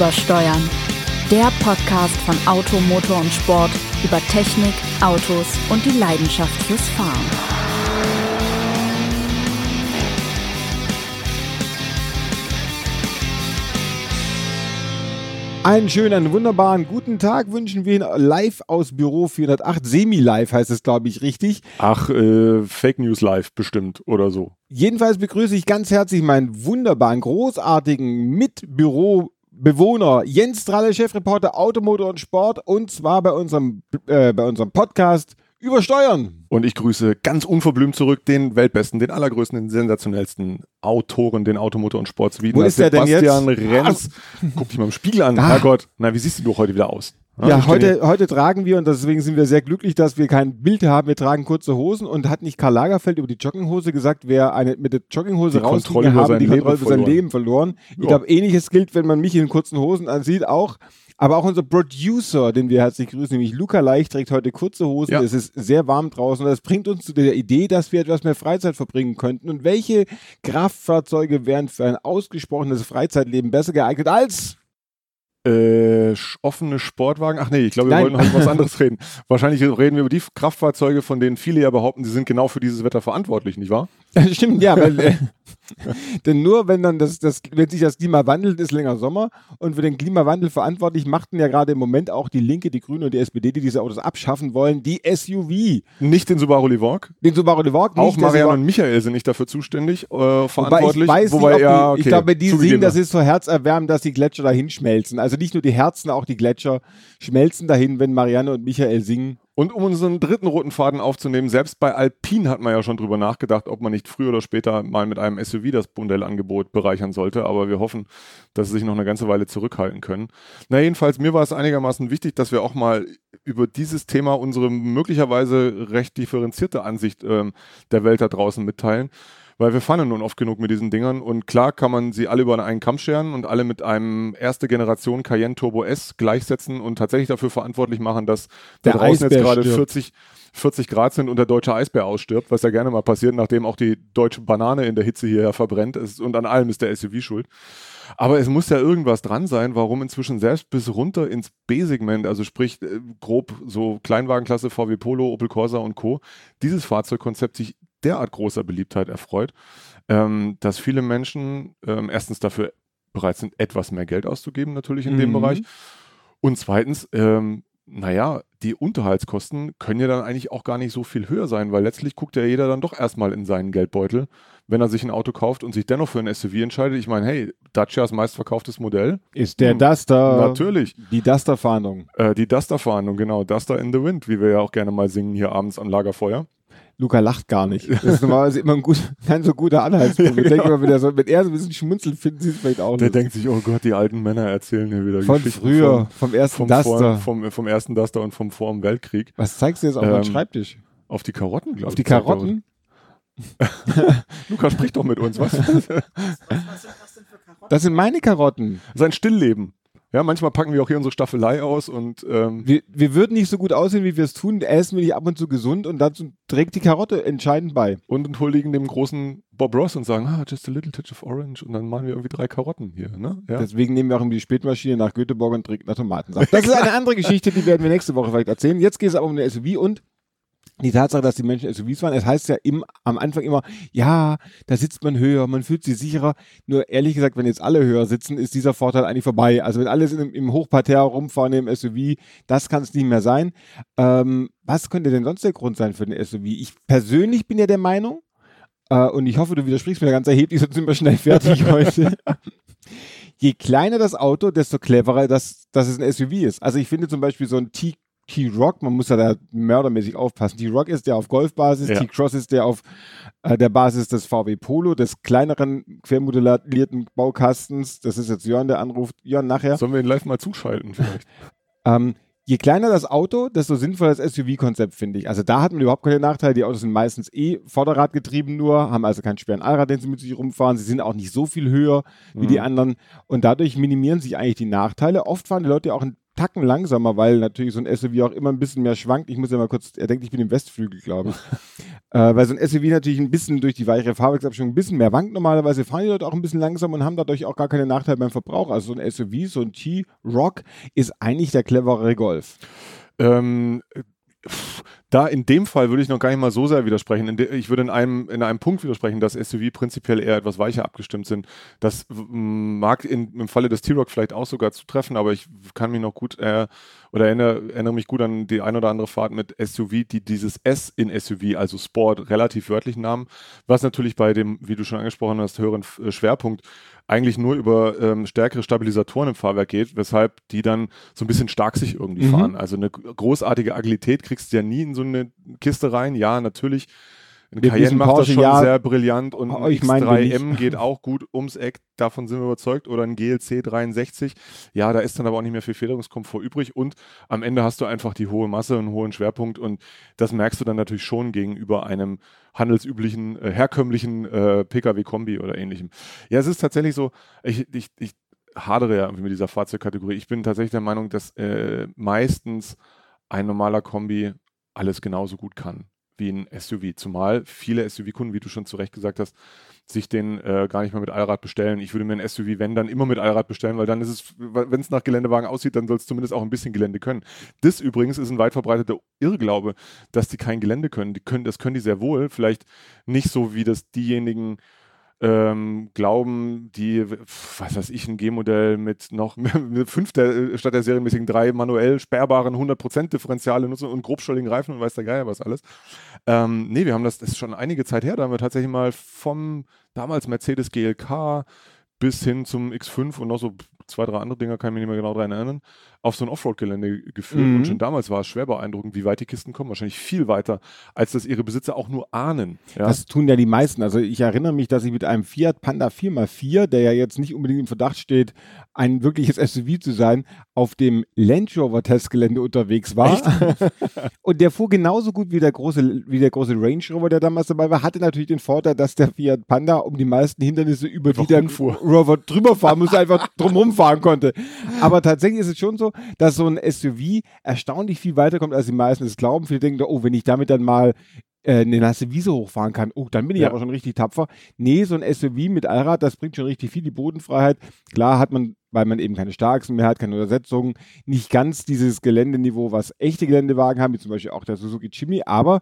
Übersteuern. Der Podcast von Auto, Motor und Sport über Technik, Autos und die Leidenschaft fürs Fahren. Einen schönen, wunderbaren guten Tag wünschen wir Ihnen live aus Büro 408. Semi-live heißt es, glaube ich, richtig. Ach, äh, Fake News Live bestimmt oder so. Jedenfalls begrüße ich ganz herzlich meinen wunderbaren, großartigen Mitbürobewohner Jens Stralle, Chefreporter Automotor und Sport und zwar bei unserem, äh, bei unserem Podcast Übersteuern. Und ich grüße ganz unverblümt zurück den weltbesten, den allergrößten, den sensationellsten Autoren, den Automotor und Sport Wo ist der denn jetzt? Sebastian Renz. Guck dich mal im Spiegel an. Ah. Herrgott. Na, wie siehst du doch heute wieder aus? Ja, heute, heute tragen wir, und deswegen sind wir sehr glücklich, dass wir kein Bild haben, wir tragen kurze Hosen und hat nicht Karl Lagerfeld über die Jogginghose gesagt, wer eine mit der Jogginghose Die rausging, habe die Kontrolle über sein. Leben verloren. Ich Ja. glaube, ähnliches gilt, wenn man mich in kurzen Hosen ansieht, auch. Aber auch unser Producer, den wir herzlich grüßen, nämlich Luca Leicht, trägt heute kurze Hosen. Ja. Es ist sehr warm draußen. Das bringt uns zu der Idee, dass wir etwas mehr Freizeit verbringen könnten. Und welche Kraftfahrzeuge wären für ein ausgesprochenes Freizeitleben besser geeignet als Äh, offene Sportwagen. Ach nee, ich glaube, wir Nein. wollten heute was anderes reden. Wahrscheinlich reden wir über die Kraftfahrzeuge, von denen viele ja behaupten, sie sind genau für dieses Wetter verantwortlich, nicht wahr? Stimmt, ja, weil, äh, denn nur wenn dann das, das, wenn sich das Klima wandelt, ist länger Sommer und für den Klimawandel verantwortlich machten ja gerade im Moment auch die Linke, die Grüne und die SPD, die diese Autos abschaffen wollen, die SUV. Nicht den Subaru Levorg. Den Subaru Levorg Auch Marianne und Michael sind nicht dafür zuständig, äh, Wobei ich verantwortlich. weiß Wobei, nicht, ob ja, die, okay, ich glaube, die singen, das ist so herzerwärmend, dass die Gletscher dahin schmelzen. Also nicht nur die Herzen, auch die Gletscher schmelzen dahin, wenn Marianne und Michael singen. Und um unseren dritten roten Faden aufzunehmen, selbst bei Alpine hat man ja schon drüber nachgedacht, ob man nicht früher oder später mal mit einem SUV das Modellangebot bereichern sollte. Aber wir hoffen, dass sie sich noch eine ganze Weile zurückhalten können. Na, jedenfalls, mir war es einigermaßen wichtig, dass wir auch mal über dieses Thema unsere möglicherweise recht differenzierte Ansicht ähm, der Welt da draußen mitteilen. Weil wir fahren ja nun oft genug mit diesen Dingern und klar kann man sie alle über einen Kamm scheren und alle mit einem erste Generation Cayenne Turbo S gleichsetzen und tatsächlich dafür verantwortlich machen, dass Der da draußen jetzt Eisbär gerade stirbt. 40, 40 Grad sind und der deutsche Eisbär ausstirbt, was ja gerne mal passiert, nachdem auch die deutsche Banane in der Hitze hier verbrennt ist und an allem ist der SUV schuld. Aber es muss ja irgendwas dran sein, warum inzwischen selbst bis runter ins B-Segment, also sprich äh, grob so Kleinwagenklasse VW Polo, Opel Corsa und Co., dieses Fahrzeugkonzept sich derart großer Beliebtheit erfreut, ähm, dass viele Menschen ähm, erstens dafür bereit sind, etwas mehr Geld auszugeben, natürlich in dem Mhm. Bereich. Und zweitens, ähm, naja, die Unterhaltskosten können ja dann eigentlich auch gar nicht so viel höher sein, weil letztlich guckt ja jeder dann doch erstmal in seinen Geldbeutel, wenn er sich ein Auto kauft und sich dennoch für ein SUV entscheidet. Ich meine, hey, Dacia ist meistverkauftes Modell. Ist der Hm, Duster, Natürlich. die Duster-Fahndung. Äh, die Duster-Fahndung, genau. Duster in the Wind, wie wir ja auch gerne mal singen hier abends am Lagerfeuer. Luca lacht gar nicht. Das ist normalerweise immer ein gut, kein so guter Anhaltspunkt. Ich denke immer, wenn er, so, wenn er so ein bisschen schmunzelt, finden sie es vielleicht auch Der nicht. denkt sich, oh Gott, die alten Männer erzählen hier wieder Von Geschichten früher, vom ersten vom, Duster. Vor, vom, vom ersten Duster und vom Vor dem Weltkrieg. Was zeigst du jetzt auf Ähm, Schreibtisch? Auf die Karotten, glaube ich. Auf die Karotten? Luca, sprich doch mit uns, was? Das sind meine Karotten. Sein Stillleben. Ja, manchmal packen wir auch hier unsere Staffelei aus und ähm, Wir, wir würden nicht so gut aussehen, wie wir es tun. Essen wir nicht ab und zu gesund und dazu trägt die Karotte entscheidend bei. und enthuldigen dem großen Bob Ross und sagen, ah, just a little touch of orange und dann machen wir irgendwie drei Karotten hier, ne? Ja. Deswegen nehmen wir auch immer die Spätmaschine nach Göteborg und trinken nach Tomatensaft. Das ist eine andere Geschichte, die werden wir nächste Woche vielleicht erzählen. Jetzt geht es aber um eine SUV und die Tatsache, dass die Menschen SUVs fahren. Es heißt ja im, am Anfang immer, ja, da sitzt man höher, man fühlt sich sicherer. Nur ehrlich gesagt, wenn jetzt alle höher sitzen, ist dieser Vorteil eigentlich vorbei. Also wenn alle sind im, im Hochparterre rumfahren im SUV, das kann es nicht mehr sein. Ähm, was könnte denn sonst der Grund sein für den SUV? Ich persönlich bin ja der Meinung, äh, und ich hoffe, du widersprichst mir ganz erheblich, sonst sind wir schnell fertig heute. Je kleiner das Auto, desto cleverer, dass, dass es ein SUV ist. Also ich finde zum Beispiel so ein T T-Rock, man muss ja da mördermäßig aufpassen. T-Rock ist der auf Golfbasis, Ja. T-Cross ist der auf äh, der Basis des VW Polo, des kleineren quermodellierten Baukastens. Das ist jetzt Jörn, der anruft. Jörn, nachher. Sollen wir ihn live mal zuschalten vielleicht? Ähm, je kleiner das Auto, desto sinnvoller das SUV-Konzept, finde ich. Also da hat man überhaupt keine Nachteile. Die Autos sind meistens eh Vorderradgetrieben nur, haben also keinen schweren Allrad, den sie mit sich rumfahren. Sie sind auch nicht so viel höher wie die Mhm. anderen. Und dadurch minimieren sich eigentlich die Nachteile. Oft fahren die Leute ja auch einen Tacken langsamer, weil natürlich so ein SUV auch immer ein bisschen mehr schwankt. Ich muss ja mal kurz, er denkt, ich bin im Westflügel, glaube ich. Äh, weil so ein SUV natürlich ein bisschen durch die weichere Fahrwerksabstimmung ein bisschen mehr wankt. Normalerweise fahren die Leute auch ein bisschen langsam und haben dadurch auch gar keine Nachteile beim Verbrauch. Also so ein SUV, so ein T-Rock ist eigentlich der cleverere Golf. Ähm, da in dem Fall würde ich noch gar nicht mal so sehr widersprechen. ich würde in einem, in einem Punkt widersprechen, dass SUV prinzipiell eher etwas weicher abgestimmt sind. Das mag in, im Falle des T-Rock vielleicht auch sogar zutreffen, aber ich kann mich noch gut äh, oder erinnere, erinnere mich gut an die ein oder andere Fahrt mit SUV, die dieses S in SUV, also Sport, relativ wörtlich nahmen, was natürlich bei dem, wie du schon angesprochen hast, höheren äh, Schwerpunkt eigentlich nur über ähm, stärkere Stabilisatoren im Fahrwerk geht, weshalb die dann so ein bisschen stark sich irgendwie mhm. fahren. Also eine großartige Agilität kriegst du ja nie in so eine Kiste rein. Ja, natürlich ein Cayenne macht das schon ja, sehr brillant und ein X3M geht auch gut ums Eck, davon sind wir überzeugt. Oder ein GLC 63. Ja, da ist dann aber auch nicht mehr viel Federungskomfort übrig und am Ende hast du einfach die hohe Masse und einen hohen Schwerpunkt und das merkst du dann natürlich schon gegenüber einem handelsüblichen, äh, herkömmlichen äh, Pkw-Kombi oder ähnlichem. Ja, es ist tatsächlich so, ich, ich, ich hadere ja irgendwie mit dieser Fahrzeugkategorie. Ich bin tatsächlich der Meinung, dass äh, meistens ein normaler Kombi alles genauso gut kann wie ein SUV. Zumal viele SUV-Kunden, wie du schon zu Recht gesagt hast, sich den äh, gar nicht mehr mit Allrad bestellen. Ich würde mir ein SUV, wenn, dann immer mit Allrad bestellen, weil dann ist es, wenn es nach Geländewagen aussieht, dann soll es zumindest auch ein bisschen Gelände können. Das übrigens ist ein weit verbreiteter Irrglaube, dass die kein Gelände können. Die können. Das können die sehr wohl. Vielleicht nicht so, wie das diejenigen ähm, glauben, die, was weiß ich, ein G-Modell mit noch mit fünf der, statt der serienmäßigen drei manuell sperrbaren 100% Differentiale nutzen und grobstolligen Reifen und weiß der Geier was alles. Ähm, nee, wir haben das, das ist schon einige Zeit her, da haben wir tatsächlich mal vom damals Mercedes GLK bis hin zum X5 und noch so zwei, drei andere Dinger, kann ich mich nicht mehr genau daran erinnern, auf so ein Offroad-Gelände geführt. Mhm. Und schon damals war es schwer beeindruckend, wie weit die Kisten kommen. Wahrscheinlich viel weiter, als das ihre Besitzer auch nur ahnen. Ja? Das tun ja die meisten. Also ich erinnere mich, dass ich mit einem Fiat Panda 4x4, der ja jetzt nicht unbedingt im Verdacht steht, ein wirkliches SUV zu sein, auf dem Land Rover Testgelände unterwegs war. und der fuhr genauso gut wie der große, wie der große Range Rover, der damals dabei war, hatte natürlich den Vorteil, dass der Fiat Panda um die meisten Hindernisse über die der Rover drüber fahren musste, einfach drumherum fahren konnte. Aber tatsächlich ist es schon so, dass so ein SUV erstaunlich viel weiterkommt, als die meisten es glauben. Viele denken, oh, wenn ich damit dann mal äh, eine nasse Wiese hochfahren kann, oh, dann bin ich ja. aber schon richtig tapfer. Nee, so ein SUV mit Allrad, das bringt schon richtig viel die Bodenfreiheit. Klar hat man, weil man eben keine Starksen mehr hat, keine Übersetzungen, nicht ganz dieses Geländeniveau, was echte Geländewagen haben, wie zum Beispiel auch der Suzuki Jimmy, aber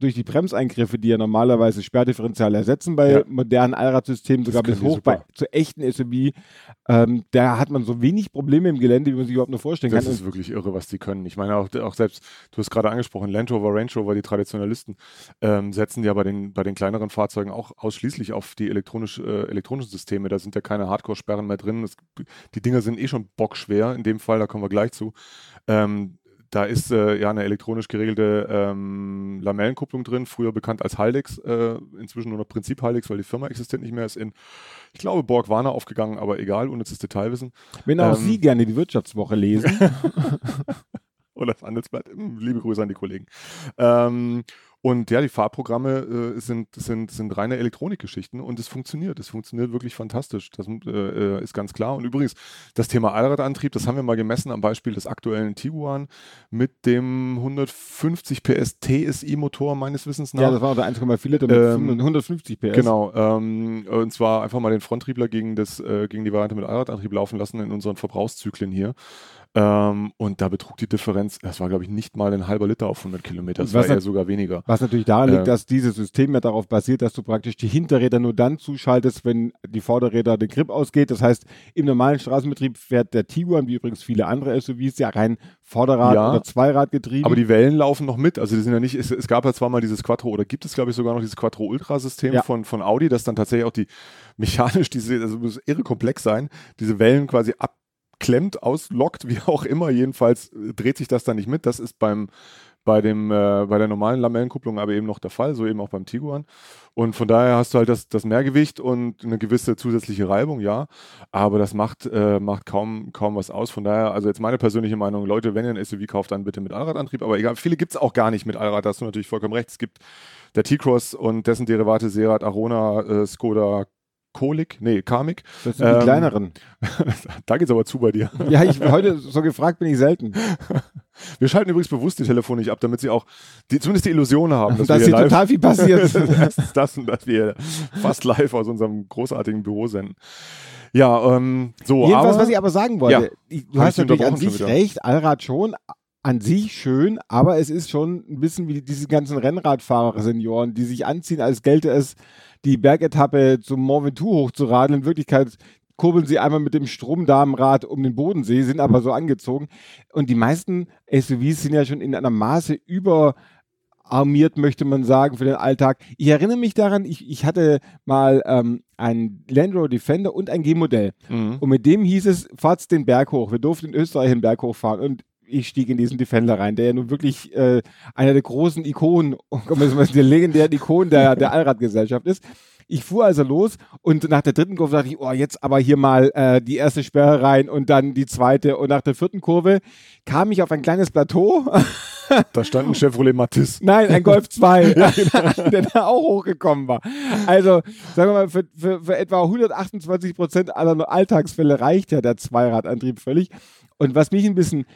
durch die Bremseingriffe, die ja normalerweise Sperrdifferenziale ersetzen bei ja. modernen Allradsystemen, sogar bis hoch bei zu echten SUV, ähm, da hat man so wenig Probleme im Gelände, wie man sich überhaupt nur vorstellen das kann. Das ist wirklich irre, was die können. Ich meine auch, auch selbst, du hast gerade angesprochen, Land Rover, Range Rover, die Traditionalisten, ähm, setzen ja bei den, bei den kleineren Fahrzeugen auch ausschließlich auf die elektronisch, äh, elektronischen Systeme. Da sind ja keine Hardcore-Sperren mehr drin. Das, die Dinger sind eh schon bockschwer. In dem Fall, da kommen wir gleich zu. Ähm, da ist äh, ja eine elektronisch geregelte ähm, Lamellenkupplung drin, früher bekannt als Haldex, äh, inzwischen nur noch Prinzip Haldex, weil die Firma existiert nicht mehr, ist in, ich glaube, Borg Warner aufgegangen, aber egal, unnützes Detailwissen. Wenn auch ähm, Sie gerne die Wirtschaftswoche lesen. Oder das Handelsblatt, hm, liebe Grüße an die Kollegen. Ähm, und ja, die Fahrprogramme äh, sind, sind, sind reine Elektronikgeschichten und es funktioniert. Es funktioniert wirklich fantastisch. Das äh, äh, ist ganz klar. Und übrigens, das Thema Allradantrieb, das haben wir mal gemessen am Beispiel des aktuellen Tiguan mit dem 150 PS TSI-Motor meines Wissens nach. Ja, das war der 1,4 Liter mit ähm, 150 PS. Genau. Ähm, und zwar einfach mal den Fronttriebler gegen, das, äh, gegen die Variante mit Allradantrieb laufen lassen in unseren Verbrauchszyklen hier. Ähm, und da betrug die Differenz, das war glaube ich nicht mal ein halber Liter auf 100 Kilometer, das war eher sogar weniger. Was natürlich daran liegt, äh, dass dieses System ja darauf basiert, dass du praktisch die Hinterräder nur dann zuschaltest, wenn die Vorderräder den Grip ausgeht. Das heißt, im normalen Straßenbetrieb fährt der Tiguan, wie übrigens viele andere SUVs, ja rein Vorderrad- ja, oder Zweiradgetriebe. Aber die Wellen laufen noch mit. Also die sind ja nicht, es, es gab ja zwar mal dieses Quattro oder gibt es glaube ich sogar noch dieses Quattro Ultra System ja. von, von Audi, das dann tatsächlich auch die mechanisch diese, also muss irre komplex sein, diese Wellen quasi ab klemmt, auslockt, wie auch immer. Jedenfalls äh, dreht sich das dann nicht mit. Das ist beim, bei, dem, äh, bei der normalen Lamellenkupplung aber eben noch der Fall, so eben auch beim Tiguan. Und von daher hast du halt das, das Mehrgewicht und eine gewisse zusätzliche Reibung, ja. Aber das macht, äh, macht kaum, kaum was aus. Von daher, also jetzt meine persönliche Meinung, Leute, wenn ihr ein SUV kauft, dann bitte mit Allradantrieb. Aber egal, viele gibt es auch gar nicht mit Allrad, da hast du natürlich vollkommen recht. Es gibt der T-Cross und dessen Derivate Serat, Arona, äh, Skoda, Kolik, nee, Karmik. Das sind die ähm, kleineren. da geht's aber zu bei dir. ja, ich heute so gefragt bin ich selten. Wir schalten übrigens bewusst die Telefone nicht ab, damit sie auch die, zumindest die Illusion haben, dass, dass wir hier live, total viel passiert. dass, das und dass wir fast live aus unserem großartigen Büro senden. Ja, ähm, so, Jedenfalls, aber, was ich aber sagen wollte, Ja. ich, du hast ich natürlich an sich recht, Allrad schon, an sich schön, aber es ist schon ein bisschen wie diese ganzen Rennradfahrer-Senioren, die sich anziehen, als gelte es, die Bergetappe zum Mont Ventoux hochzuradeln. In Wirklichkeit kurbeln sie einmal mit dem Stromdamenrad um den Bodensee, sind aber so angezogen. Und die meisten SUVs sind ja schon in einer Maße über armiert, möchte man sagen, für den Alltag. Ich erinnere mich daran, ich, ich hatte mal ähm, ein Land Rover Defender und ein G-Modell. Mhm. Und mit dem hieß es, fahrt den Berg hoch. Wir durften in Österreich den Berg hochfahren. Und ich stieg in diesen Defender rein, der ja nun wirklich äh, einer der großen Ikonen, der legendären Ikonen der, der Allradgesellschaft ist. Ich fuhr also los und nach der dritten Kurve dachte ich, oh, jetzt aber hier mal äh, die erste Sperre rein und dann die zweite. Und nach der vierten Kurve kam ich auf ein kleines Plateau. da stand ein Chevrolet Matisse. Nein, ein Golf 2, der da auch hochgekommen war. Also, sagen wir mal, für, für, für etwa 128 Prozent aller Alltagsfälle reicht ja der Zweiradantrieb völlig. Und was mich ein bisschen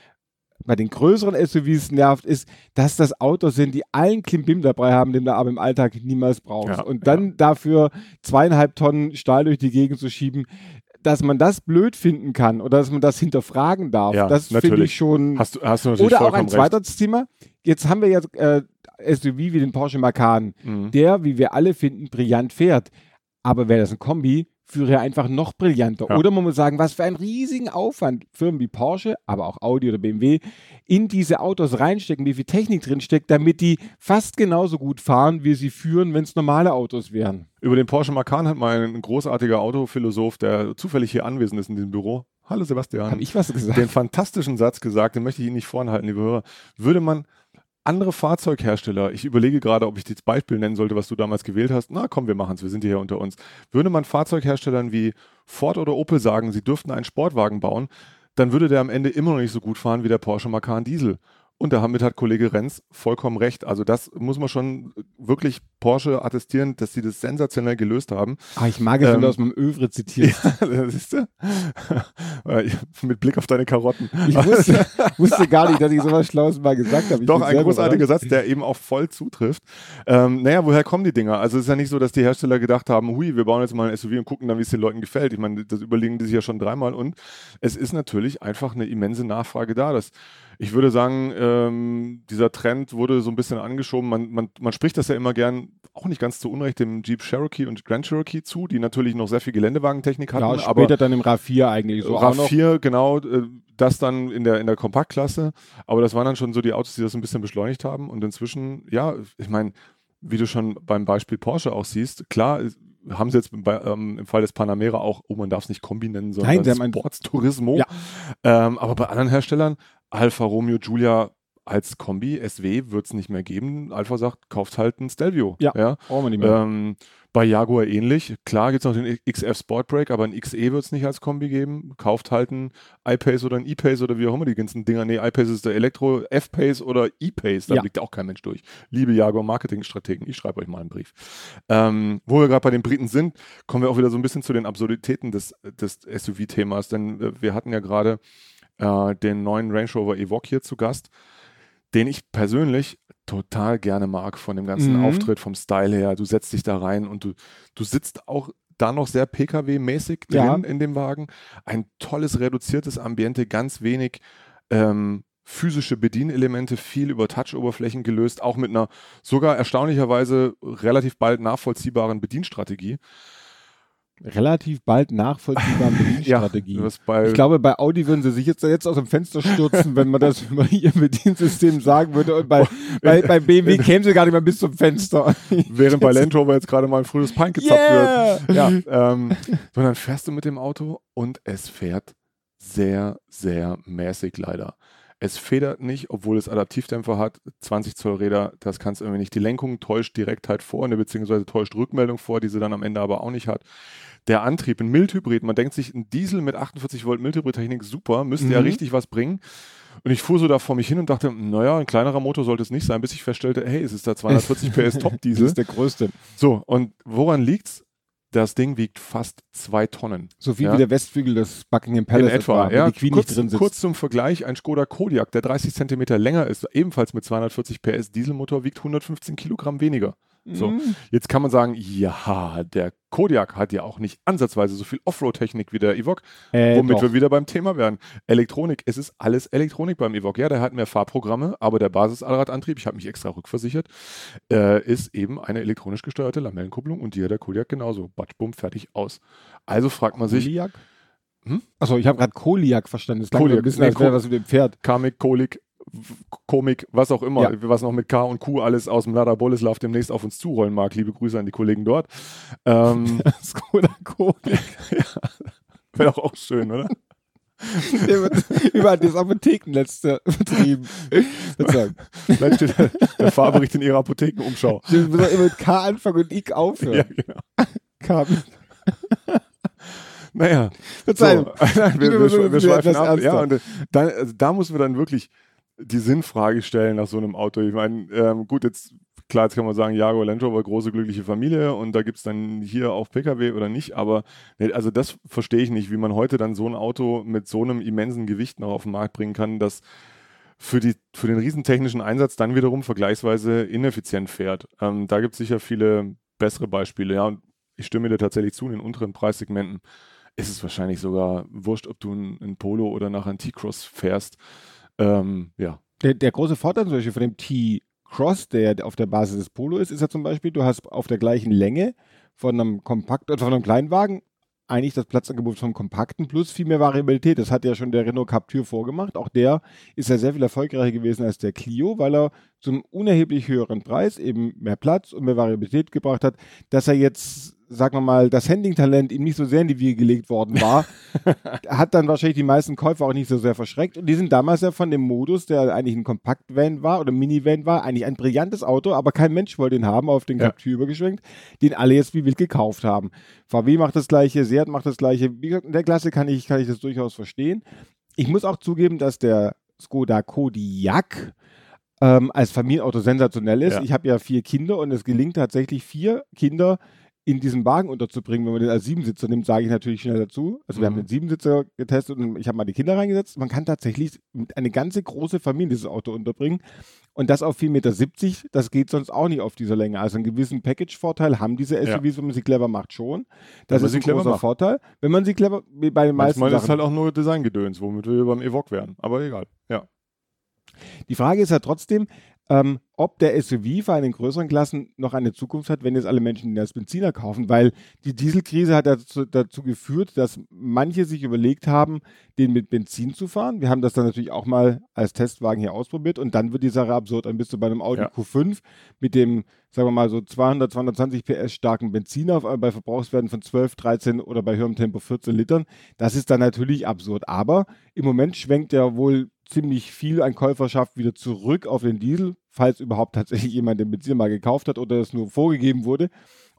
bei den größeren SUVs nervt, ist, dass das Autos sind, die allen Klimbim dabei haben, den du aber im Alltag niemals brauchst. Ja, und dann dafür zweieinhalb Tonnen Stahl durch die Gegend zu schieben, dass man das blöd finden kann oder dass man das hinterfragen darf, Ja, das finde ich schon. Hast du, hast du natürlich Oder auch ein zweites Thema. Jetzt haben wir ja äh, SUV wie den Porsche Macan. Mhm. der, wie wir alle finden, brillant fährt. Aber wäre das ein Kombi, führe er einfach noch brillanter. Ja. Oder man muss sagen, was für einen riesigen Aufwand Firmen wie Porsche, aber auch Audi oder BMW in diese Autos reinstecken, wie viel Technik drinsteckt, damit die fast genauso gut fahren, wie sie führen, wenn es normale Autos wären. Über den Porsche Macan hat mal ein großartiger Autophilosoph, der zufällig hier anwesend ist in diesem Büro. Hallo Sebastian. Habe ich was gesagt? den fantastischen Satz gesagt, den möchte ich Ihnen nicht vorenthalten, liebe Hörer. Würde man andere Fahrzeughersteller, ich überlege gerade, ob ich das Beispiel nennen sollte, was du damals gewählt hast. Na komm, wir machen es, wir sind hier unter uns. Würde man Fahrzeugherstellern wie Ford oder Opel sagen, sie dürften einen Sportwagen bauen, dann würde der am Ende immer noch nicht so gut fahren wie der Porsche Macan Diesel. Und damit hat Kollege Renz vollkommen recht. Also das muss man schon wirklich Porsche attestieren, dass sie das sensationell gelöst haben. Ah, ich mag es, wenn Ähm, du aus meinem Övre zitierst. Siehst du? Mit Blick auf deine Karotten. Ich wusste, wusste gar nicht, dass ich sowas Schlaues mal gesagt habe. Ich Doch, ein großartiger. Satz, der eben auch voll zutrifft. Ähm, naja, woher kommen die Dinger? Also es ist ja nicht so, dass die Hersteller gedacht haben, hui, wir bauen jetzt mal ein SUV und gucken dann, wie es den Leuten gefällt. Ich meine, das überlegen die sich ja schon dreimal und es ist natürlich einfach eine immense Nachfrage da. Das, ich würde sagen, ähm, dieser Trend wurde so ein bisschen angeschoben. Man, man, man spricht das ja immer gern, auch nicht ganz zu Unrecht, dem Jeep Cherokee und Grand Cherokee zu, die natürlich noch sehr viel Geländewagentechnik hatten. Ja, aber später dann im RAV4 eigentlich so auch noch. RAV4, genau, äh, das dann in der, in der Kompaktklasse. Aber das waren dann schon so die Autos, die das ein bisschen beschleunigt haben. Und inzwischen, ja, ich meine, wie du schon beim Beispiel Porsche auch siehst, klar, haben sie jetzt bei, ähm, im Fall des Panamera auch, oh, man darf es nicht Kombi nennen, sondern Nein, Sportsturismo. Ja. Ähm, aber bei anderen Herstellern, Alfa Romeo Giulia als Kombi, SW, wird es nicht mehr geben. Alfa sagt, kauft halt ein Stelvio. Ja. ja? Brauchen wir nicht mehr. Ähm, bei Jaguar ähnlich. Klar gibt es noch den XF Sportbrake, aber ein XE wird es nicht als Kombi geben. Kauft halt ein iPace oder ein E-Pace oder wie auch immer die ganzen Dinger. Nee, iPace ist der Elektro, F-Pace oder E-Pace, da Ja. blickt auch kein Mensch durch. Liebe Jaguar Marketingstrategen, ich schreibe euch mal einen Brief. Ähm, wo wir gerade bei den Briten sind, kommen wir auch wieder so ein bisschen zu den Absurditäten des, des SUV-Themas, denn äh, wir hatten ja gerade äh, den neuen Range Rover Evoque hier zu Gast, den ich persönlich total gerne mag von dem ganzen Mhm. Auftritt, vom Style her. Du setzt dich da rein und du, du sitzt auch da noch sehr PKW-mäßig drin Ja. in dem Wagen. Ein tolles, reduziertes Ambiente, ganz wenig ähm, physische Bedienelemente, viel über Touch-Oberflächen gelöst, auch mit einer sogar erstaunlicherweise relativ bald nachvollziehbaren Bedienstrategie. Relativ bald nachvollziehbare Bedienstrategie. bei, Ich glaube, bei Audi würden sie sich jetzt, jetzt aus dem Fenster stürzen, wenn man das über ihr Bediensystem sagen würde. Und bei, bei, bei BMW kämen sie gar nicht mehr bis zum Fenster. während bei Land Rover jetzt gerade mal ein frühes Pint gezapft Yeah! wird. Ja, ähm, sondern fährst du mit dem Auto und es fährt sehr, sehr mäßig leider. Es federt nicht, obwohl es Adaptivdämpfer hat. 20 Zoll Räder, das kannst du irgendwie nicht. Die Lenkung täuscht direkt halt vor, ne, beziehungsweise täuscht Rückmeldung vor, die sie dann am Ende aber auch nicht hat. Der Antrieb, ein Mildhybrid, man denkt sich, ein Diesel mit 48 Volt Mildhybrid-Technik, super, müsste ja Mhm. richtig was bringen. Und ich fuhr so da vor mich hin und dachte, naja, ein kleinerer Motor sollte es nicht sein, bis ich feststellte, hey, es ist der 240 PS Das Top-Diesel. ist der größte. So, und woran liegt's? Das Ding wiegt fast zwei Tonnen. So viel Ja. wie der Westflügel des Buckingham In Palace etwa, war, wo ja. die Queen kurz, nicht drin sitzt. kurz zum Vergleich, ein Skoda Kodiaq, der 30 Zentimeter länger ist, ebenfalls mit 240 PS Dieselmotor, wiegt 115 Kilogramm weniger. So, Mhm. jetzt kann man sagen, ja, der Kodiaq hat ja auch nicht ansatzweise so viel Offroad-Technik wie der Evoque, Äh, womit doch. wir wieder beim Thema werden. Elektronik, es ist alles Elektronik beim Evoque. Ja, der hat mehr Fahrprogramme, aber der Basisallradantrieb, ich habe mich extra rückversichert, äh, ist eben eine elektronisch gesteuerte Lamellenkupplung und die hat der Kodiaq genauso. Batsch, bumm, fertig, aus. Also fragt man sich, Koliak? Hm? Achso, ich habe gerade Koliak verstanden. Das klang Koliak. ein bisschen, Nee, als wäre was mit dem Pferd. Kamik, Kolik, Komik, was auch immer, Ja. was noch mit K und Q alles aus dem Lada Boleslav demnächst auf uns zurollen mag. Liebe Grüße an die Kollegen dort. Ähm, Skoda Koliak. Wäre doch auch schön, oder? Der wird überall das Apothekennetz betrieben. Vielleicht steht der, der Fahrbericht in ihrer Apothekenumschau. Muss auch immer mit K anfangen und ich aufhören. Ja, genau. K. Naja. Verzeihung. So. Nein, wir, wir, Wir- wir, wir- schweifen ab. Ja, und äh, dann, also da müssen wir dann wirklich die Sinnfrage stellen nach so einem Auto. Ich meine, ähm, gut, jetzt klar, jetzt kann man sagen, Jaguar Land Rover, große glückliche Familie und da gibt es dann hier auch Pkw oder nicht, aber also das verstehe ich nicht, wie man heute dann so ein Auto mit so einem immensen Gewicht noch auf den Markt bringen kann, das für, die, für den riesentechnischen Einsatz dann wiederum vergleichsweise ineffizient fährt. Ähm, da gibt es sicher viele bessere Beispiele, ja, und ich stimme dir tatsächlich zu, in den unteren Preissegmenten ist es wahrscheinlich sogar wurscht, ob du ein, Polo oder nachher ein T-Cross fährst. Ähm, ja, Der, der große Vorteil zum Beispiel von dem T-Cross, der auf der Basis des Polo ist, ist ja zum Beispiel, du hast auf der gleichen Länge von einem Kompakt oder von einem Kleinwagen eigentlich das Platzangebot vom Kompakten plus viel mehr Variabilität. Das hat ja schon der Renault Captur vorgemacht. Auch der ist ja sehr viel erfolgreicher gewesen als der Clio, weil er zum unerheblich höheren Preis eben mehr Platz und mehr Variabilität gebracht hat, dass er jetzt, sagen wir mal, das Handling-Talent ihm nicht so sehr in die Wiege gelegt worden war, hat dann wahrscheinlich die meisten Käufer auch nicht so sehr verschreckt. Und die sind damals ja von dem Modus, der eigentlich ein Kompaktvan war oder Minivan war, eigentlich ein brillantes Auto, aber kein Mensch wollte ihn haben, auf den Ja. Captur übergeschwenkt, den alle jetzt wie wild gekauft haben. VW macht das gleiche, Seat macht das gleiche. Wie gesagt, in der Klasse kann ich, kann ich das durchaus verstehen. Ich muss auch zugeben, dass der Skoda Kodiaq ähm, als Familienauto sensationell ist. Ja. Ich habe ja vier Kinder und es gelingt tatsächlich vier Kinder in diesem Wagen unterzubringen. Wenn man den als Siebensitzer nimmt, sage ich natürlich schnell dazu. Also wir Mhm. haben den Siebensitzer getestet und ich habe mal die Kinder reingesetzt. Man kann tatsächlich eine ganze große Familie dieses Auto unterbringen. Und das auf 4,70 Meter, das geht sonst auch nicht auf dieser Länge. Also einen gewissen Package-Vorteil haben diese Ja. SUVs, wenn man sie clever macht, schon. Das ist ein großer macht. Vorteil. Wenn man sie clever, wie bei den meisten manchmal ist Sachen. halt auch nur Designgedöns, womit wir beim Evoque wären. Aber egal. Ja. Die Frage ist ja trotzdem, ähm, ob der SUV für einen größeren Klassen noch eine Zukunft hat, wenn jetzt alle Menschen ihn als Benziner kaufen, weil die Dieselkrise hat dazu, dazu geführt, dass manche sich überlegt haben, den mit Benzin zu fahren. Wir haben das dann natürlich auch mal als Testwagen hier ausprobiert und dann wird die Sache absurd. Dann bist du bei einem Audi Ja. Q5 mit dem, sagen wir mal so 200, 220 PS starken Benziner auf, bei Verbrauchswerten von 12, 13 oder bei höherem Tempo 14 Litern. Das ist dann natürlich absurd. Aber im Moment schwenkt ja wohl ziemlich viel an Käuferschaft wieder zurück auf den Diesel, falls überhaupt tatsächlich jemand den Benziner mal gekauft hat oder es nur vorgegeben wurde.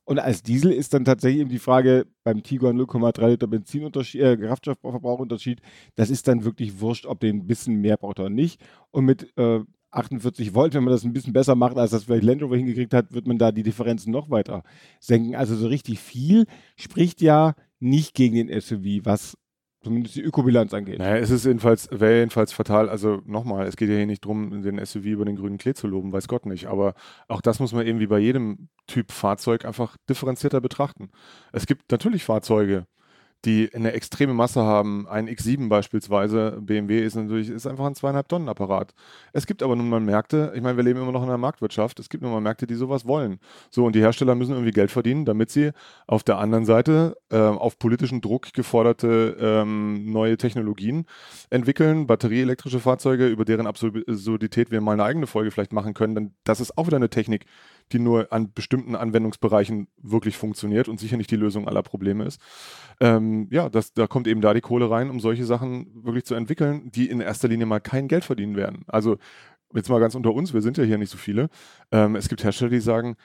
Und als Diesel ist dann tatsächlich eben die Frage beim Tiguan 0,3 Liter Benzinunterschied, äh, Kraftstoffverbrauchunterschied, das ist dann wirklich wurscht, ob den ein bisschen mehr braucht oder nicht. Und mit äh, 48 Volt, wenn man das ein bisschen besser macht, als das vielleicht Land Rover hingekriegt hat, wird man da die Differenzen noch weiter senken. Also so richtig viel spricht ja nicht gegen den SUV, was zumindest die Ökobilanz angeht. Naja, es ist jedenfalls, wäre jedenfalls fatal. Also nochmal, es geht ja hier nicht drum, den SUV über den grünen Klee zu loben, weiß Gott nicht. Aber auch das muss man eben wie bei jedem Typ Fahrzeug einfach differenzierter betrachten. Es gibt natürlich Fahrzeuge, die eine extreme Masse haben. Ein X7 beispielsweise, BMW ist natürlich, ist einfach ein zweieinhalb Tonnen Apparat. Es gibt aber nun mal Märkte, ich meine, wir leben immer noch in einer Marktwirtschaft, es gibt nun mal Märkte, die sowas wollen. So, und die Hersteller müssen irgendwie Geld verdienen, damit sie auf der anderen Seite äh, auf politischen Druck geforderte ähm, neue Technologien entwickeln, batterieelektrische Fahrzeuge, über deren Absurdität wir mal eine eigene Folge vielleicht machen können, denn das ist auch wieder eine Technik, die nur an bestimmten Anwendungsbereichen wirklich funktioniert und sicher nicht die Lösung aller Probleme ist. Ähm, ja, das, da kommt eben da die Kohle rein, um solche Sachen wirklich zu entwickeln, die in erster Linie mal kein Geld verdienen werden. Also jetzt mal ganz unter uns, wir sind ja hier nicht so viele. Ähm, es gibt Hersteller, die sagen,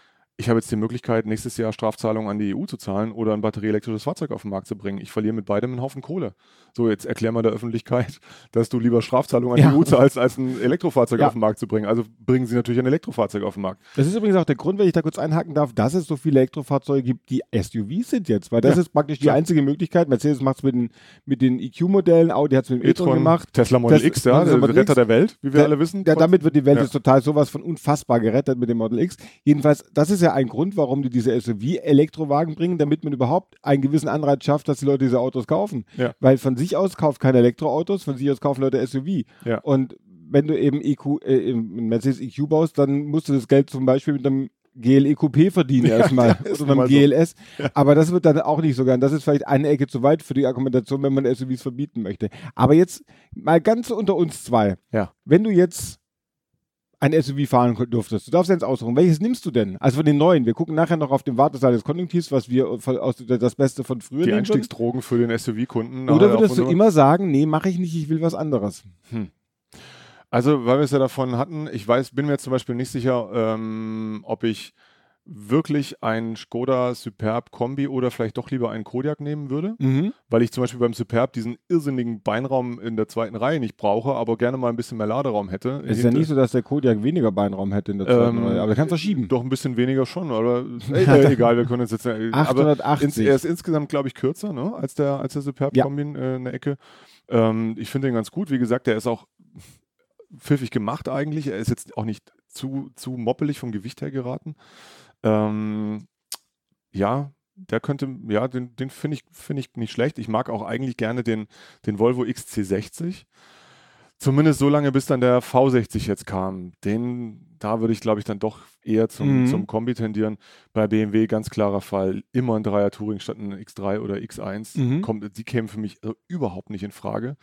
ich habe jetzt die Möglichkeit, nächstes Jahr Strafzahlungen an die EU zu zahlen oder ein batterieelektrisches Fahrzeug auf den Markt zu bringen. Ich verliere mit beidem einen Haufen Kohle. So, jetzt erklär mal der Öffentlichkeit, dass du lieber Strafzahlungen an Ja. die EU zahlst, als ein Elektrofahrzeug Ja. auf den Markt zu bringen. Also bringen sie natürlich ein Elektrofahrzeug auf den Markt. Das ist übrigens auch der Grund, wenn ich da kurz einhaken darf, dass es so viele Elektrofahrzeuge gibt, die SUVs sind jetzt, weil das Ja, ist praktisch die einzige Möglichkeit. Mercedes macht es mit den, mit den EQ-Modellen, Audi hat es mit dem e-tron gemacht. Tesla Model Das- X, ja, der Retter X. der Welt, wie wir Der- alle wissen. Ja, damit wird die Welt jetzt total sowas von unfassbar gerettet mit dem Model X. Jedenfalls, das ist ja ein Grund, warum die diese SUV-Elektrowagen bringen, damit man überhaupt einen gewissen Anreiz schafft, dass die Leute diese Autos kaufen. Ja. Weil von sich aus kauft keine Elektroautos, von sich aus kaufen Leute SUV. Ja. Und wenn du eben EQ, äh, Mercedes EQ baust, dann musst du das Geld zum Beispiel mit einem GLE Coupé verdienen erstmal das ist oder einem mal so. GLS. Aber das wird dann auch nicht so gern. Das ist vielleicht eine Ecke zu weit für die Argumentation, wenn man SUVs verbieten möchte. Aber jetzt mal ganz unter uns zwei. Ja. Wenn du jetzt ein SUV fahren durftest, du darfst jetzt aussuchen, welches nimmst du denn? Also von den neuen. Wir gucken nachher noch auf den Wartesaal des Konjunktivs, was wir aus das Beste von früher Die. Einstiegsdrogen für den SUV-Kunden. Oder würdest du immer sagen, nee, mache ich nicht, ich will was anderes? Also, weil wir es ja davon hatten, ich weiß, bin mir jetzt zum Beispiel nicht sicher, ähm, ob ich wirklich ein Skoda Superb Kombi oder vielleicht doch lieber einen Kodiak nehmen würde, Mhm. weil ich zum Beispiel beim Superb diesen irrsinnigen Beinraum in der zweiten Reihe nicht brauche, aber gerne mal ein bisschen mehr Laderaum hätte. Es ist ja nicht so, dass der Kodiak weniger Beinraum hätte in der zweiten Ähm, Reihe, aber der kann verschieben. Doch ein bisschen weniger schon, oder? Äh, egal, wir können uns jetzt. Äh, aber 880. er ist insgesamt, glaube ich, kürzer, ne, als der, als der Superb Ja. Kombi äh, eine Ecke. Ähm, ich finde den ganz gut. Wie gesagt, der ist auch pfiffig gemacht eigentlich. Er ist jetzt auch nicht zu, zu moppelig vom Gewicht her geraten. Ähm, ja, der könnte, ja, den, den finde ich, finde ich nicht schlecht. Ich mag auch eigentlich gerne den, den Volvo XC60. Zumindest so lange, bis dann der V60 jetzt kam. Den, da würde ich, glaube ich, dann doch eher zum, Mhm. zum Kombi tendieren. Bei BMW ganz klarer Fall. Immer ein Dreier Touring statt ein X3 oder X1. Mhm. Kommt, die kämen für mich also überhaupt nicht in Frage.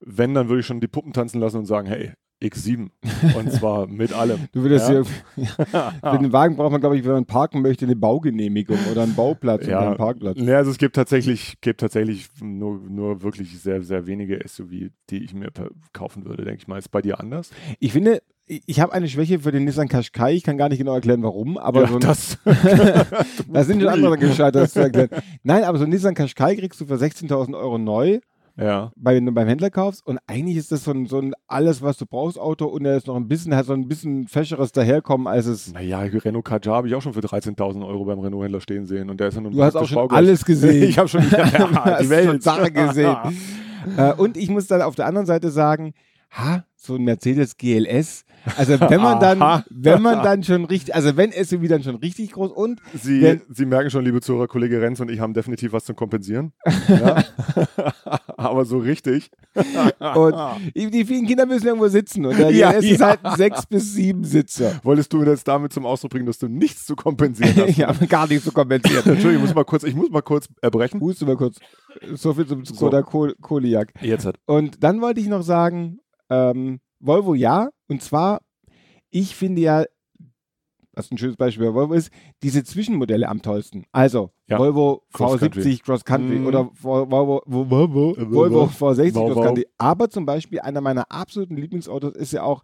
Wenn, dann würde ich schon die Puppen tanzen lassen und sagen, hey, X7. Und zwar mit allem. Du würdest Ja. hier, für den Wagen braucht man, glaube ich, wenn man parken möchte, eine Baugenehmigung oder einen Bauplatz oder einen Parkplatz. Ja, also es gibt tatsächlich, gibt tatsächlich nur, nur wirklich sehr, sehr wenige SUV, die ich mir kaufen würde, denke ich mal. Ist bei dir anders? Ich finde, ich habe eine Schwäche für den Nissan Qashqai. Ich kann gar nicht genau erklären, warum, aber ja, so ein, das. da sind schon andere gescheitert, das zu erklären. Nein, aber so ein Nissan Qashqai kriegst du für 16.000 Euro neu, ja. bei, beim Händler kaufst. Und eigentlich ist das so ein, so ein alles, was du brauchst, Auto. Und er ist noch ein bisschen, hat so ein bisschen fescheres daherkommen, als es. Naja, Renault Kadjar habe ich auch schon für 13.000 Euro beim Renault-Händler stehen sehen. Und der ist ja nun Du hast auch schon alles gesehen. Ich habe schon ja, die Welt. schon gesehen. äh, und ich muss dann auf der anderen Seite sagen, ha, so ein Mercedes GLS. Also wenn man dann, wenn man dann schon richtig, also wenn SUV dann schon richtig groß und Sie, Wenn- Sie merken schon, liebe Zuhörer, Kollege Renz und ich haben definitiv was zum Kompensieren. Ja. Aber so richtig. Und die vielen Kinder müssen irgendwo sitzen. Und der Ja, GLS ist ja. halt ein sechs bis sieben Sitzer. Wolltest du jetzt damit zum Ausdruck bringen, dass du nichts zu kompensieren hast? ja, gar nicht zu kompensieren. Entschuldigung, ich muss mal kurz, ich muss mal kurz erbrechen. Huste mal kurz. So viel zum Skoda Ko- Kodiaq. Jetzt hat. Und dann wollte ich noch sagen, ähm, Volvo ja. Und zwar, ich finde ja, was ein schönes Beispiel bei Volvo ist, diese Zwischenmodelle am tollsten. Also Ja. Volvo Cross V70 Country. Cross Country Mm. oder Vo- Volvo, Vo- Volvo, Volvo Volvo. V60 Wow, Cross. Country. Aber zum Beispiel einer meiner absoluten Lieblingsautos ist ja auch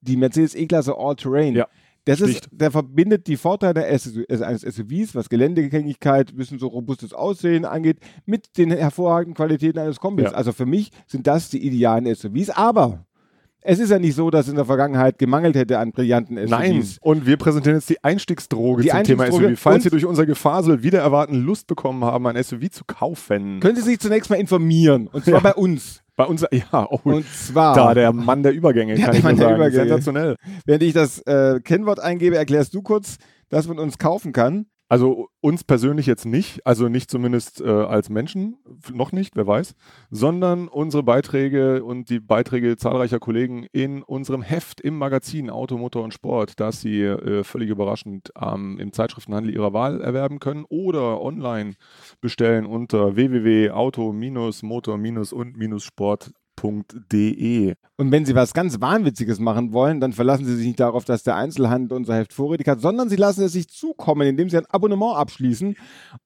die Mercedes E-Klasse All-Terrain. Ja. Das ist, der verbindet die Vorteile also eines SUVs, was Geländegängigkeit, ein bisschen so robustes Aussehen angeht, mit den hervorragenden Qualitäten eines Kombis. Ja. Also für mich sind das die idealen SUVs. Aber es ist ja nicht so, dass es in der Vergangenheit gemangelt hätte an brillanten SUVs. Nein, und wir präsentieren jetzt die Einstiegsdroge Die zum Thema Einstiegsdroge SUV. Falls Sie durch unser Gefasel wieder erwarten Lust bekommen haben, ein SUV zu kaufen. Können Sie sich zunächst mal informieren. Und zwar Ja. bei uns. Bei uns, ja, oh, Und zwar, da der Mann der Übergänge, Ja, kann der ich Mann der sagen. Übergänge. Sensationell. während ich das äh, Kennwort eingebe, erklärst du kurz, dass man uns kaufen kann. Also uns persönlich jetzt nicht, also nicht zumindest äh, als Menschen, noch nicht, wer weiß, sondern unsere Beiträge und die Beiträge zahlreicher Kollegen in unserem Heft im Magazin Auto, Motor und Sport, das Sie äh, völlig überraschend ähm, im Zeitschriftenhandel Ihrer Wahl erwerben können oder online bestellen unter sport.de. Und wenn Sie was ganz Wahnwitziges machen wollen, dann verlassen Sie sich nicht darauf, dass der Einzelhandel unser Heft vorrätig hat, sondern Sie lassen es sich zukommen, indem Sie ein Abonnement abschließen.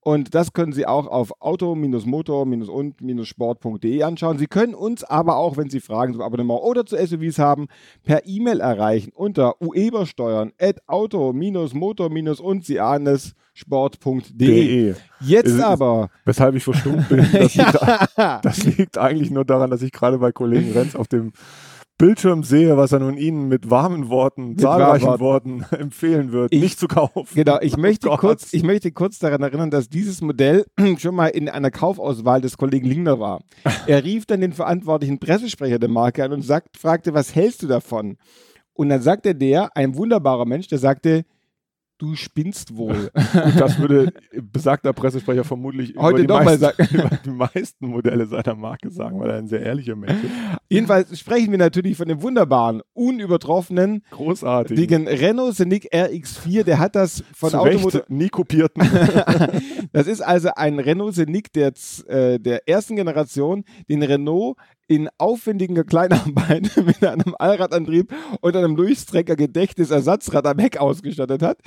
Und das können Sie auch auf auto-motor-und-sport.de anschauen. Sie können uns aber auch, wenn Sie Fragen zum Abonnement oder zu SUVs haben, per E-Mail erreichen unter uebersteuern at auto-motor-und Jetzt ist- aber. Weshalb ich verstummt bin. Das, liegt, das liegt eigentlich nur daran, dass ich gerade bei Kollegen Renz auf dem Bildschirm sehe, was er nun Ihnen mit warmen Worten, zahlreichen warmen Worten empfehlen wird, Ich- nicht zu kaufen. Genau, ich möchte, Oh kurz, ich möchte kurz daran erinnern, dass dieses Modell schon mal in einer Kaufauswahl des Kollegen Lingner war. Er rief dann den verantwortlichen Pressesprecher der Marke an und sagt, fragte, was hältst du davon? Und dann sagte der, ein wunderbarer Mensch, der sagte, du spinnst wohl. Und das würde besagter Pressesprecher vermutlich Heute über, die meisten, sagen. über die meisten Modelle seiner Marke sagen, weil er ein sehr ehrlicher Mensch ist. Jedenfalls sprechen wir natürlich von dem wunderbaren, unübertroffenen, Großartig. dicken Renault Scenic RX4, der hat das von Automotor... Nie kopierten. Das ist also ein Renault Scenic der, äh, der ersten Generation, den Renault in aufwendigen Kleinarbeiten mit einem Allradantrieb und einem Durchstrecker gedächtes Ersatzrad am Heck ausgestattet hat.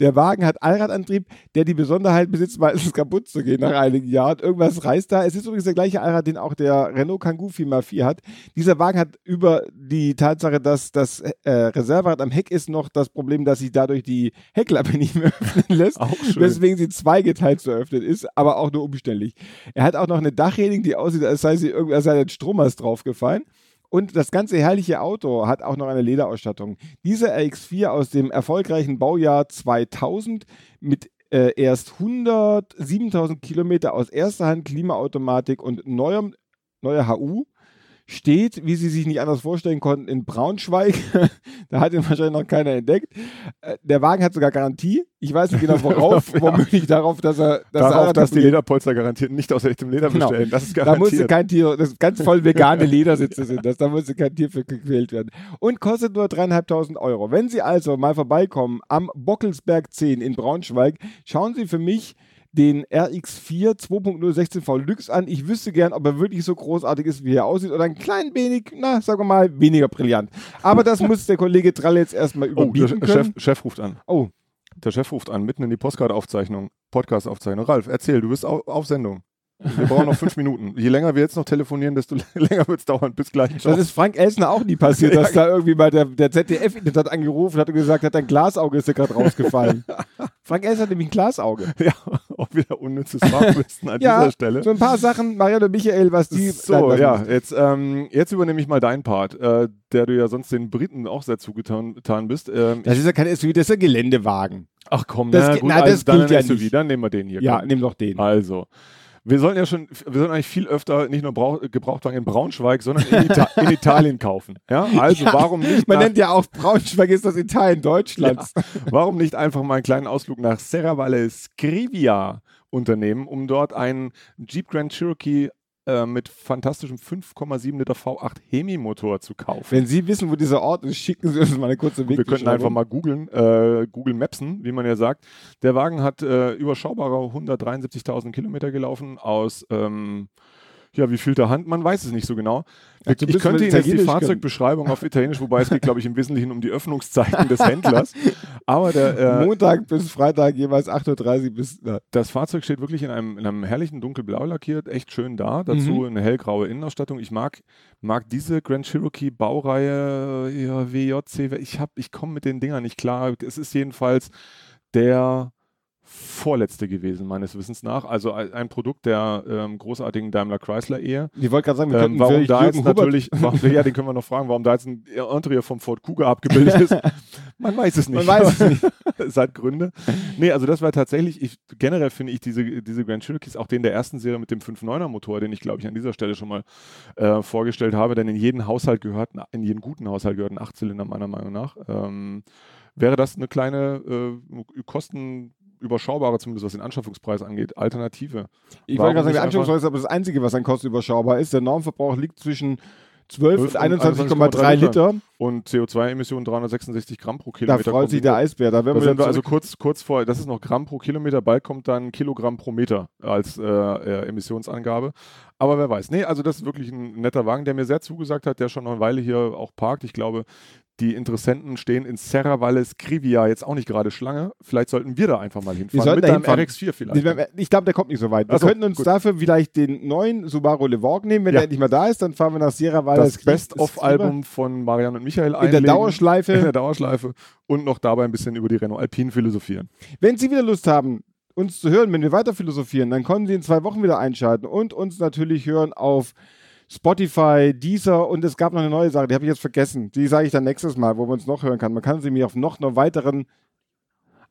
Der Wagen hat Allradantrieb, der die Besonderheit besitzt, meistens kaputt zu gehen nach einigen Jahren. Irgendwas reißt da. Es ist übrigens der gleiche Allrad, den auch der Renault Kangoo 4x4 hat. Dieser Wagen hat über die Tatsache, dass das äh, Reserverad am Heck ist, noch das Problem, dass sich dadurch die Heckklappe nicht mehr öffnen lässt. Auch schön. Weswegen sie zweigeteilt zu öffnen ist, aber auch nur umständlich. Er hat auch noch eine Dachreling, die aussieht, als sei sie irgendwie als sei ein Strommast draufgefallen. Und das ganze herrliche Auto hat auch noch eine Lederausstattung. Dieser RX4 aus dem erfolgreichen Baujahr 2000 mit äh, erst 107.000 Kilometer aus erster Hand Klimaautomatik und neuem, neuer HU steht, wie Sie sich nicht anders vorstellen konnten, in Braunschweig. da hat ihn wahrscheinlich noch keiner entdeckt. Äh, Der Wagen hat sogar Garantie. Ich weiß nicht genau worauf, Ja. womöglich darauf, dass er dass Darauf, er dass die Lederpolster garantiert nicht aus echtem Leder Genau. bestellen. Das ist da musste garantiert. kein Tier, das ganz voll vegane Ledersitze sind das, da musste kein Tier für gequält werden. Und kostet nur dreieinhalbtausend Euro. Wenn Sie also mal vorbeikommen am Bockelsberg 10 in Braunschweig, schauen Sie für mich den RX4 2.0 16V Lux an. Ich wüsste gern, ob er wirklich so großartig ist, wie er aussieht, oder ein klein wenig, na, sagen wir mal, weniger brillant. Aber das muss der Kollege Trall jetzt erstmal oh, der überbieten Chef, können. Chef ruft an. Oh, Der Chef ruft an, mitten in die Postcard-Aufzeichnung, Podcast-Aufzeichnung. Ralf, erzähl, du bist au auf Sendung. Wir brauchen noch fünf Minuten. Je länger wir jetzt noch telefonieren, desto länger wird es dauern. Bis gleich. Ciao. Das ist Frank Elsner auch nie passiert, dass da irgendwie mal der, der ZDF-Intendanten angerufen hat und gesagt hat, dein Glasauge ist dir gerade rausgefallen. Frank Elsner hat nämlich ein Glasauge. ja, auch wieder unnützes Fachwissen an Ja, dieser Stelle. so ein paar Sachen, Marianne und Michael, was die... So, ja, jetzt, ähm, jetzt übernehme ich mal deinen Part, äh, der du ja sonst den Briten auch sehr zugetan getan bist. Ähm, Das ist ja kein SUV, das ist ein Geländewagen. ach komm, das na, gut, na, also das dann gilt ein ja SUV, nicht. dann nehmen wir den hier. Ja, komm. nimm doch den. Also, wir sollen ja schon, wir sollen eigentlich viel öfter nicht nur Brauch, Gebrauchtwagen in Braunschweig, sondern in, Ita in Italien kaufen. Ja, also Ja, warum nicht? Man nennt ja auch Braunschweig ist das Italien Deutschlands. Warum nicht einfach mal einen kleinen Ausflug nach Serravalle Scrivia unternehmen, um dort einen Jeep Grand Cherokee äh, mit fantastischem 5,7 Liter V8 Hemi-Motor zu kaufen? Wenn Sie wissen, wo dieser Ort ist, schicken Sie uns mal eine kurze Wir könnten einfach mal googeln, äh, Google Mapsen, wie man ja sagt. Der Wagen hat äh, überschaubare 173.000 Kilometer gelaufen aus, ähm, ja, wie viel der Hand, man weiß es nicht so genau. Ja, ich könnte Ihnen jetzt die. Fahrzeugbeschreibung auf Italienisch, wobei es geht, glaube ich, im Wesentlichen um die Öffnungszeiten des Händlers. Aber der, äh, Montag bis Freitag jeweils 8.30 Uhr bis... Na, das Fahrzeug steht wirklich in einem, in einem herrlichen dunkelblau lackiert, echt schön da. Dazu Mhm. eine hellgraue Innenausstattung. Ich mag, mag diese Grand Cherokee Baureihe ja, WJC. Ich, hab- ich komme mit den Dingern nicht klar. Es ist jedenfalls der vorletzte gewesen, meines Wissens nach. Also ein Produkt der ähm, großartigen Daimler-Chrysler-Ehe. ich wollte gerade sagen, wir Ähm, warum da jetzt Hubbard- natürlich, warum, ja, den können wir noch fragen, warum da jetzt ein Interieur vom Ford Kuga abgebildet ist. Man weiß es nicht. Man weiß es nicht. es hat Gründe. Nee, also das war tatsächlich, ich, generell finde ich diese, diese Grand Cherokees, auch den der ersten Serie mit dem 5.9er Motor, den ich glaube ich an dieser Stelle schon mal äh, vorgestellt habe, denn in jeden Haushalt gehört, in jeden guten Haushalt gehört ein Achtzylinder meiner Meinung nach. Ähm, wäre das eine kleine, äh, Kosten überschaubare, zumindest was den Anschaffungspreis angeht, Alternative. Ich wollte gerade sagen, der Anschlusspreis ist aber das Einzige, was an Kosten überschaubar ist. Der Normverbrauch liegt zwischen 12 und 21,3 Liter. Und CO2-Emissionen 366 Gramm pro Da Kilometer. freut sich der Eisbär. Da werden Da wir wir also kurz, kurz vor, das ist noch Gramm pro Kilometer, bald kommt dann Kilogramm pro Meter als äh, äh, Emissionsangabe. Aber wer weiß. Nee, also das ist wirklich ein netter Wagen, der mir sehr zugesagt hat, der schon noch eine Weile hier auch parkt. Ich glaube, die Interessenten stehen in Serra Valle Scrivia jetzt auch nicht gerade Schlange. Vielleicht sollten wir da einfach mal hinfahren. sollten mit da einem hinfahren. RX4 vielleicht. Ich glaube, der kommt nicht so weit. Wir Ach so, könnten uns gut. dafür vielleicht den neuen Subaru Levorg nehmen, wenn Ja. der endlich mal da ist. Dann fahren wir nach Sierra Valle das Best-of-Album von Marianne und Michael in der einlegen. Dauerschleife. in der Dauerschleife und noch dabei ein bisschen über die Renault Alpine philosophieren. Wenn Sie wieder Lust haben, uns zu hören, wenn wir weiter philosophieren, dann können Sie in zwei Wochen wieder einschalten und uns natürlich hören auf Spotify, Deezer und es gab noch eine neue Sache, die habe ich jetzt vergessen. Die sage ich dann nächstes Mal, wo man uns noch hören kann. Man kann sie mir auf noch einer weiteren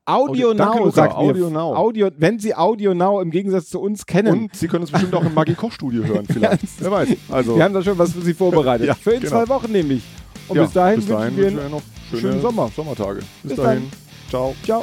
Audio Audio- Danke, Now, Luca. sagt mir. Audio Now. Audio, wenn Sie Audio Now im Gegensatz zu uns kennen. Und Sie können uns bestimmt auch im Magie-Koch-Studio hören vielleicht. Wer weiß. Also, wir haben da schon was für Sie vorbereitet. Ja, für in genau. zwei Wochen nämlich. Und ja, bis dahin, bis dahin wünschen wir wir noch schöne schönen Sommer. Sommertage. Bis, Bis dahin. dann. Ciao. Ciao.